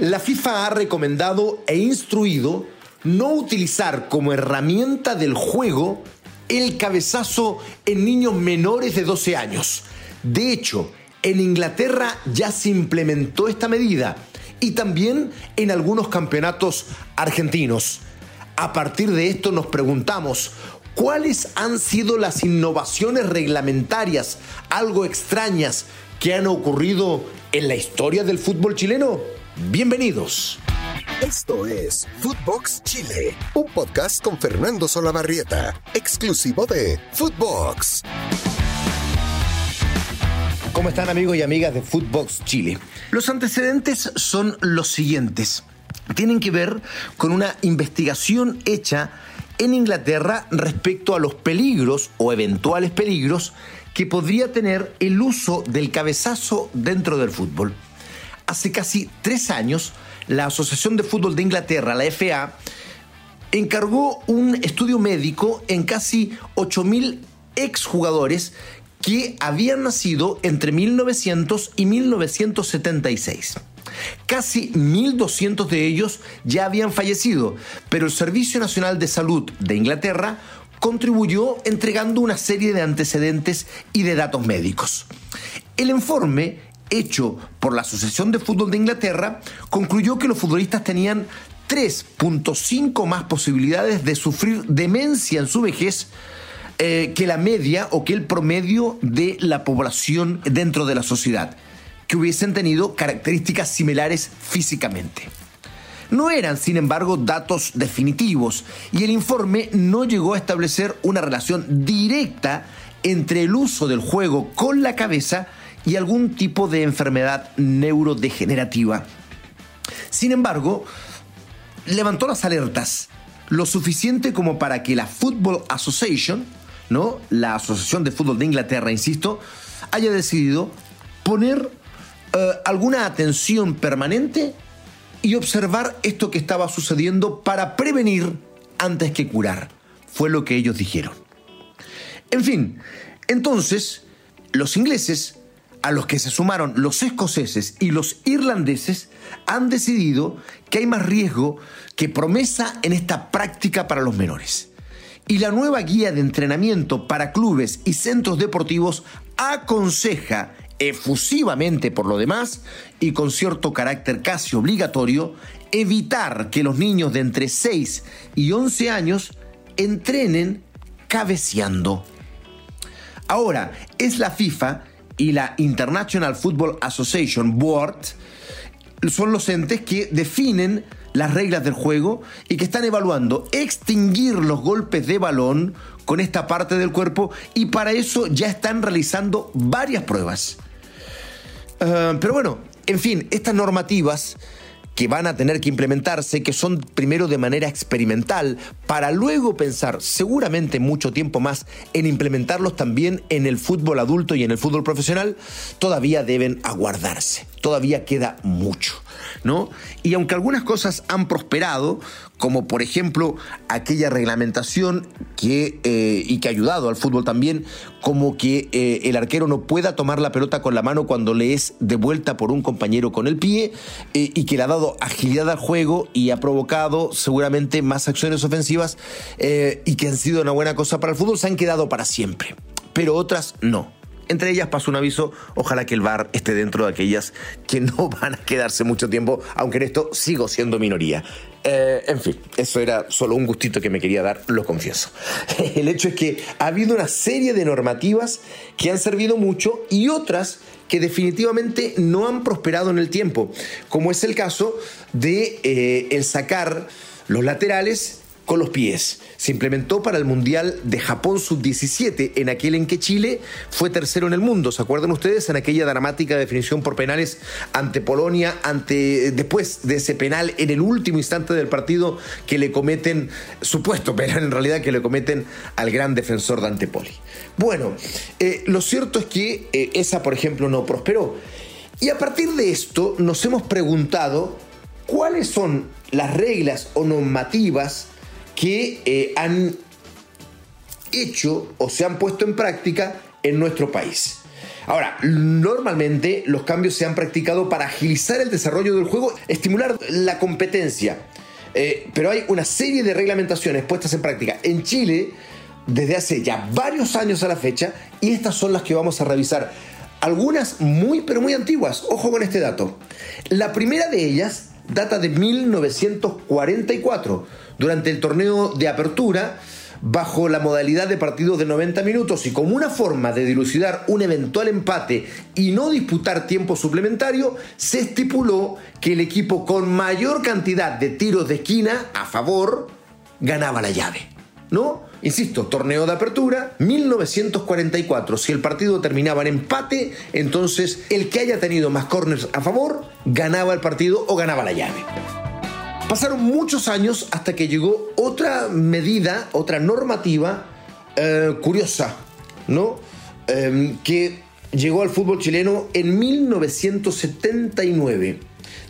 La FIFA ha recomendado e instruido no utilizar como herramienta del juego el cabezazo en niños menores de 12 años. De hecho, en Inglaterra ya se implementó esta medida y también en algunos campeonatos argentinos. A partir de esto nos preguntamos, ¿cuáles han sido las innovaciones reglamentarias, algo extrañas, que han ocurrido en la historia del fútbol chileno? Bienvenidos. Esto es Footbox Chile, un podcast con Fernando Solabarrieta, exclusivo de Footbox. ¿Cómo están amigos y amigas de Footbox Chile? Los antecedentes son los siguientes. Tienen que ver con una investigación hecha en Inglaterra respecto a los peligros o eventuales peligros que podría tener el uso del cabezazo dentro del fútbol. Hace casi tres años, la Asociación de Fútbol de Inglaterra, la FA, encargó un estudio médico en casi 8.000 exjugadores que habían nacido entre 1900 y 1976. Casi 1.200 de ellos ya habían fallecido, pero el Servicio Nacional de Salud de Inglaterra contribuyó entregando una serie de antecedentes y de datos médicos. El informe hecho por la Asociación de Fútbol de Inglaterra concluyó que los futbolistas tenían 3.5 más posibilidades de sufrir demencia en su vejez eh, que la media o que el promedio de la población dentro de la sociedad, que hubiesen tenido características similares físicamente. No eran, sin embargo, datos definitivos y el informe no llegó a establecer una relación directa entre el uso del juego con la cabeza y algún tipo de enfermedad neurodegenerativa. Sin embargo, levantó las alertas lo suficiente como para que la Football Association, ¿no? La Asociación de Fútbol de Inglaterra, insisto, haya decidido poner eh, alguna atención permanente y observar esto que estaba sucediendo para prevenir antes que curar. Fue lo que ellos dijeron. En fin, entonces, los ingleses, a los que se sumaron los escoceses y los irlandeses, han decidido que hay más riesgo que promesa en esta práctica para los menores y la nueva guía de entrenamiento para clubes y centros deportivos aconseja efusivamente por lo demás y con cierto carácter casi obligatorio evitar que los niños de entre 6 y 11 años entrenen cabeceando. Ahora, es la FIFA y la International Football Association Board son los entes que definen las reglas del juego y que están evaluando extinguir los golpes de balón con esta parte del cuerpo y para eso ya están realizando varias pruebas. Ah, pero bueno, en fin, estas normativas que van a tener que implementarse, que son primero de manera experimental, para luego pensar seguramente mucho tiempo más en implementarlos también en el fútbol adulto y en el fútbol profesional, todavía deben aguardarse. Todavía queda mucho. ¿No? Y aunque algunas cosas han prosperado, como por ejemplo aquella reglamentación que, eh, y que ha ayudado al fútbol también, como que eh, el arquero no pueda tomar la pelota con la mano cuando le es devuelta por un compañero con el pie, eh, y que le ha dado agilidad al juego y ha provocado seguramente más acciones ofensivas y que han sido una buena cosa para el fútbol, se han quedado para siempre, pero otras no. Entre ellas paso un aviso, ojalá que el VAR esté dentro de aquellas que no van a quedarse mucho tiempo, aunque en esto sigo siendo minoría. Eh, en fin, eso era solo un gustito que me quería dar, lo confieso. El hecho es que ha habido una serie de normativas que han servido mucho y otras que definitivamente no han prosperado en el tiempo, como es el caso de eh, el sacar los laterales con los pies. Se implementó para el Mundial de Japón Sub-17, en aquel en que Chile fue tercero en el mundo. ¿Se acuerdan ustedes? En aquella dramática definición por penales ante Polonia, ante después de ese penal en el último instante del partido que le cometen, supuesto penal en realidad, que le cometen al gran defensor Dante Poli. Bueno, eh, lo cierto es que eh, esa, por ejemplo, no prosperó. Y a partir de esto nos hemos preguntado cuáles son las reglas o normativas que eh, han hecho o se han puesto en práctica en nuestro país. Ahora, normalmente los cambios se han practicado para agilizar el desarrollo del juego, estimular la competencia. Eh, pero hay una serie de reglamentaciones puestas en práctica en Chile desde hace ya varios años a la fecha y estas son las que vamos a revisar. Algunas muy pero muy antiguas, ojo con este dato. La primera de ellas data de 1944, durante el torneo de apertura bajo la modalidad de partidos de 90 minutos y como una forma de dilucidar un eventual empate y no disputar tiempo suplementario, se estipuló que el equipo con mayor cantidad de tiros de esquina a favor ganaba la llave. ¿No? Insisto, torneo de apertura, 1944. Si el partido terminaba en empate, entonces el que haya tenido más corners a favor ganaba el partido o ganaba la llave. Pasaron muchos años hasta que llegó otra medida, otra normativa eh, curiosa, ¿no? Em, que llegó al fútbol chileno en 1979.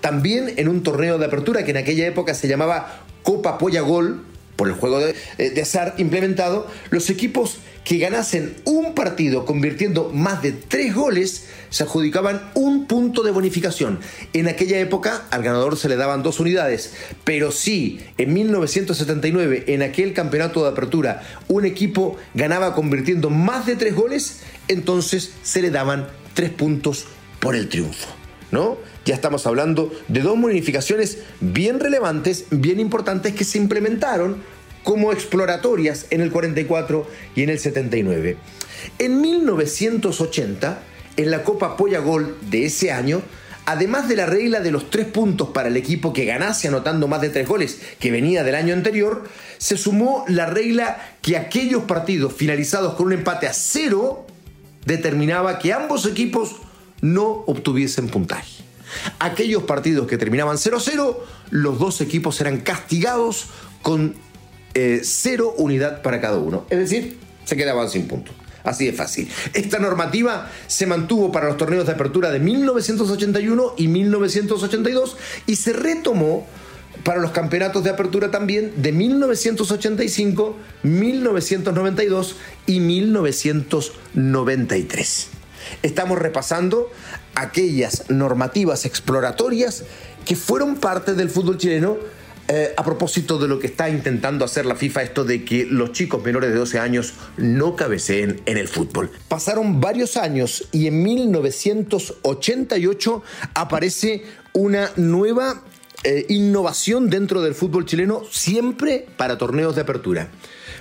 También en un torneo de apertura que en aquella época se llamaba Copa Polla Gol, por el juego de, eh, de azar implementado, los equipos que ganasen un partido convirtiendo más de tres goles se adjudicaban un punto de bonificación. En aquella época al ganador se le daban dos unidades, pero si en 1979 en aquel campeonato de apertura un equipo ganaba convirtiendo más de tres goles, entonces se le daban tres puntos por el triunfo. ¿No? Ya estamos hablando de dos bonificaciones bien relevantes, bien importantes que se implementaron como exploratorias en el 44 y en el 79. En 1980, en la Copa Polla Gol de ese año, además de la regla de los tres puntos para el equipo que ganase anotando más de tres goles que venía del año anterior, se sumó la regla que aquellos partidos finalizados con un empate a cero determinaba que ambos equipos no obtuviesen puntaje. Aquellos partidos que terminaban 0-0, los dos equipos eran castigados con eh, cero unidad para cada uno. Es decir, se quedaban sin puntos. Así de fácil. Esta normativa se mantuvo para los torneos de apertura de 1981 y 1982 y se retomó para los campeonatos de apertura también de 1985, 1992 y 1993 estamos repasando aquellas normativas exploratorias que fueron parte del fútbol chileno eh, a propósito de lo que está intentando hacer la FIFA, esto de que los chicos menores de 12 años no cabeceen en el fútbol. Pasaron varios años y en 1988 aparece una nueva eh, innovación dentro del fútbol chileno, siempre para torneos de apertura.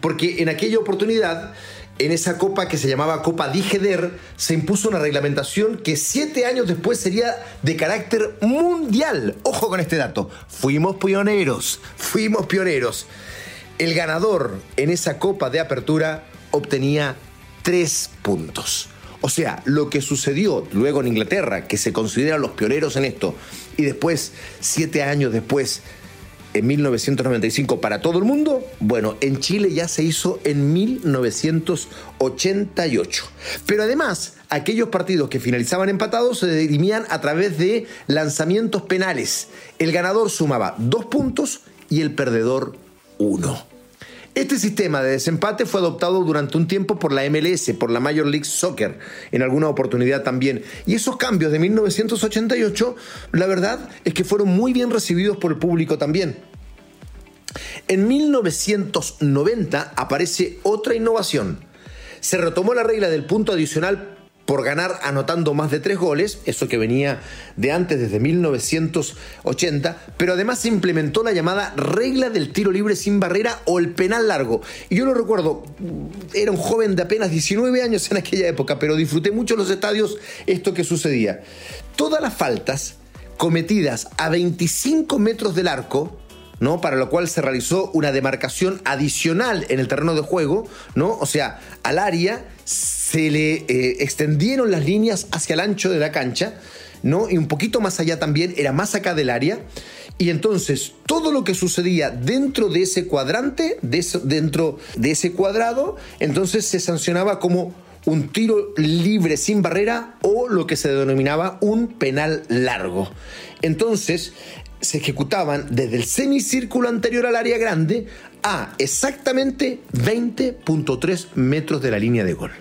Porque en aquella oportunidad en esa copa que se llamaba Copa Digeder, se impuso una reglamentación que siete años después sería de carácter mundial. Ojo con este dato. Fuimos pioneros, fuimos pioneros. El ganador en esa copa de apertura obtenía tres puntos. O sea, lo que sucedió luego en Inglaterra, que se consideran los pioneros en esto, y después, siete años después, en 1995 para todo el mundo, bueno, en Chile ya se hizo en 1988. Pero además, aquellos partidos que finalizaban empatados se dirimían a través de lanzamientos penales. El ganador sumaba dos puntos y el perdedor uno. Este sistema de desempate fue adoptado durante un tiempo por la MLS, por la Major League Soccer, en alguna oportunidad también. Y esos cambios de 1988, la verdad es que fueron muy bien recibidos por el público también. En 1990 aparece otra innovación. Se retomó la regla del punto adicional por ganar anotando más de tres goles, eso que venía de antes, desde 1980, pero además se implementó la llamada regla del tiro libre sin barrera o el penal largo. Y yo lo recuerdo, era un joven de apenas 19 años en aquella época, pero disfruté mucho los estadios esto que sucedía. Todas las faltas cometidas a 25 metros del arco, ¿no? Para lo cual se realizó una demarcación adicional en el terreno de juego, ¿no? O sea, al área se le eh, extendieron las líneas hacia el ancho de la cancha, ¿no? Y un poquito más allá también, era más acá del área. Y entonces todo lo que sucedía dentro de ese cuadrante, dentro de ese cuadrado, entonces se sancionaba como un tiro libre sin barrera o lo que se denominaba un penal largo. Entonces se ejecutaban desde el semicírculo anterior al área grande a exactamente 20.3 metros de la línea de gol.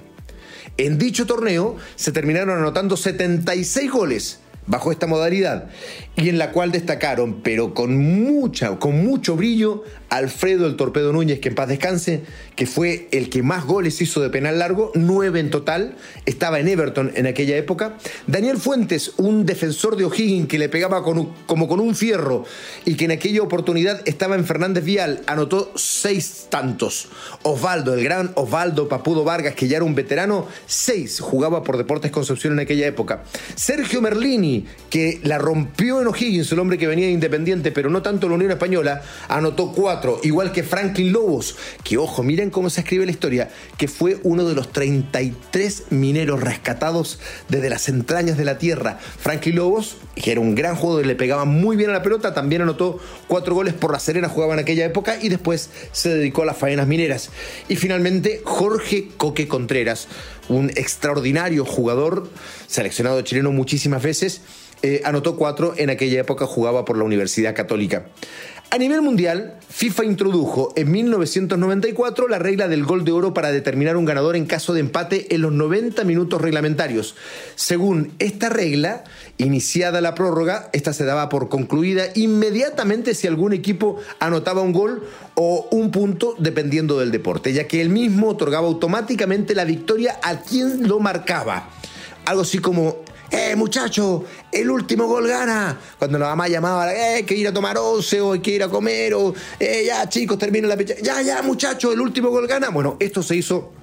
En dicho torneo se terminaron anotando 76 goles bajo esta modalidad y en la cual destacaron, pero con mucha, con mucho brillo, Alfredo el Torpedo Núñez, que en paz descanse, que fue el que más goles hizo de penal largo, nueve en total, estaba en Everton en aquella época. Daniel Fuentes, un defensor de O'Higgins que le pegaba como con un fierro y que en aquella oportunidad estaba en Fernández Vial, anotó seis tantos. Osvaldo, el gran Osvaldo Papudo Vargas, que ya era un veterano, seis jugaba por Deportes Concepción en aquella época. Sergio Merlini, que la rompió en O'Higgins, el hombre que venía de Independiente, pero no tanto la Unión Española, anotó cuatro, igual que Franklin Lobos, que ojo, miren cómo se escribe la historia, que fue uno de los 33 mineros rescatados desde las entrañas de la tierra. Franklin Lobos, que era un gran jugador le pegaba muy bien a la pelota, también anotó cuatro goles por la Serena, jugaba en aquella época y después se dedicó a las faenas mineras. Y finalmente Jorge Coque Contreras, un extraordinario jugador, seleccionado chileno muchísimas veces, eh, anotó cuatro, en aquella época jugaba por la Universidad Católica. A nivel mundial, FIFA introdujo en 1994 la regla del gol de oro para determinar un ganador en caso de empate en los 90 minutos reglamentarios. Según esta regla, iniciada la prórroga, esta se daba por concluida inmediatamente si algún equipo anotaba un gol o un punto dependiendo del deporte, ya que el mismo otorgaba automáticamente la victoria a quien lo marcaba. Algo así como ¡Eh, muchacho! El último gol gana. Cuando la mamá llamaba, ¡eh, que ir a tomar once o hay que ir a comer! O, ¡eh, ya, chicos, termina la fecha! ¡Ya, ya, muchacho! El último gol gana. Bueno, esto se hizo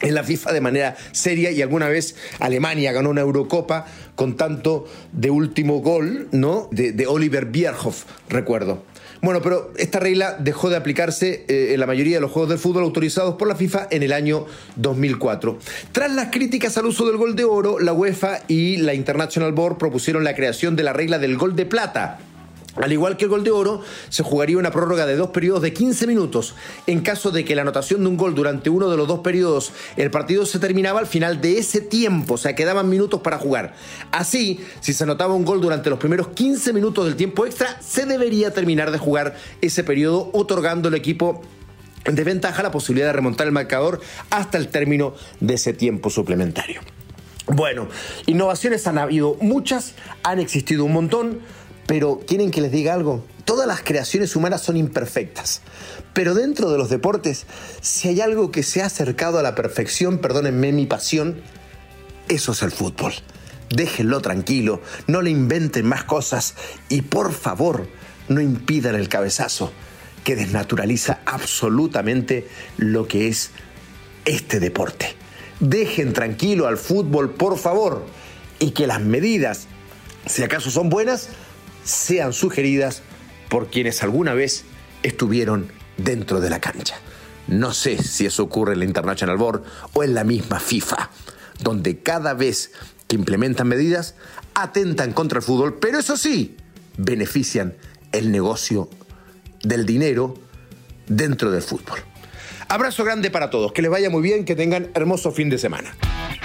en la FIFA de manera seria y alguna vez Alemania ganó una Eurocopa con tanto de último gol, ¿no? De, de Oliver Bierhoff, recuerdo. Bueno, pero esta regla dejó de aplicarse eh, en la mayoría de los juegos de fútbol autorizados por la FIFA en el año 2004. Tras las críticas al uso del gol de oro, la UEFA y la International Board propusieron la creación de la regla del gol de plata al igual que el gol de oro, se jugaría una prórroga de dos periodos de 15 minutos. En caso de que la anotación de un gol durante uno de los dos periodos, el partido se terminaba al final de ese tiempo, o sea, quedaban minutos para jugar. Así, si se anotaba un gol durante los primeros 15 minutos del tiempo extra, se debería terminar de jugar ese periodo, otorgando al equipo de ventaja la posibilidad de remontar el marcador hasta el término de ese tiempo suplementario. Bueno, innovaciones han habido muchas, han existido un montón pero ¿quieren que les diga algo? Todas las creaciones humanas son imperfectas. Pero dentro de los deportes, si hay algo que se ha acercado a la perfección, perdónenme mi pasión, eso es el fútbol. Déjenlo tranquilo, no le inventen más cosas y por favor, no impidan el cabezazo que desnaturaliza absolutamente lo que es este deporte. Dejen tranquilo al fútbol, por favor, y que las medidas, si acaso son buenas, sean sugeridas por quienes alguna vez estuvieron dentro de la cancha. No sé si eso ocurre en la International Board o en la misma FIFA, donde cada vez que implementan medidas atentan contra el fútbol, pero eso sí, benefician el negocio del dinero dentro del fútbol. Abrazo grande para todos, que les vaya muy bien, que tengan hermoso fin de semana.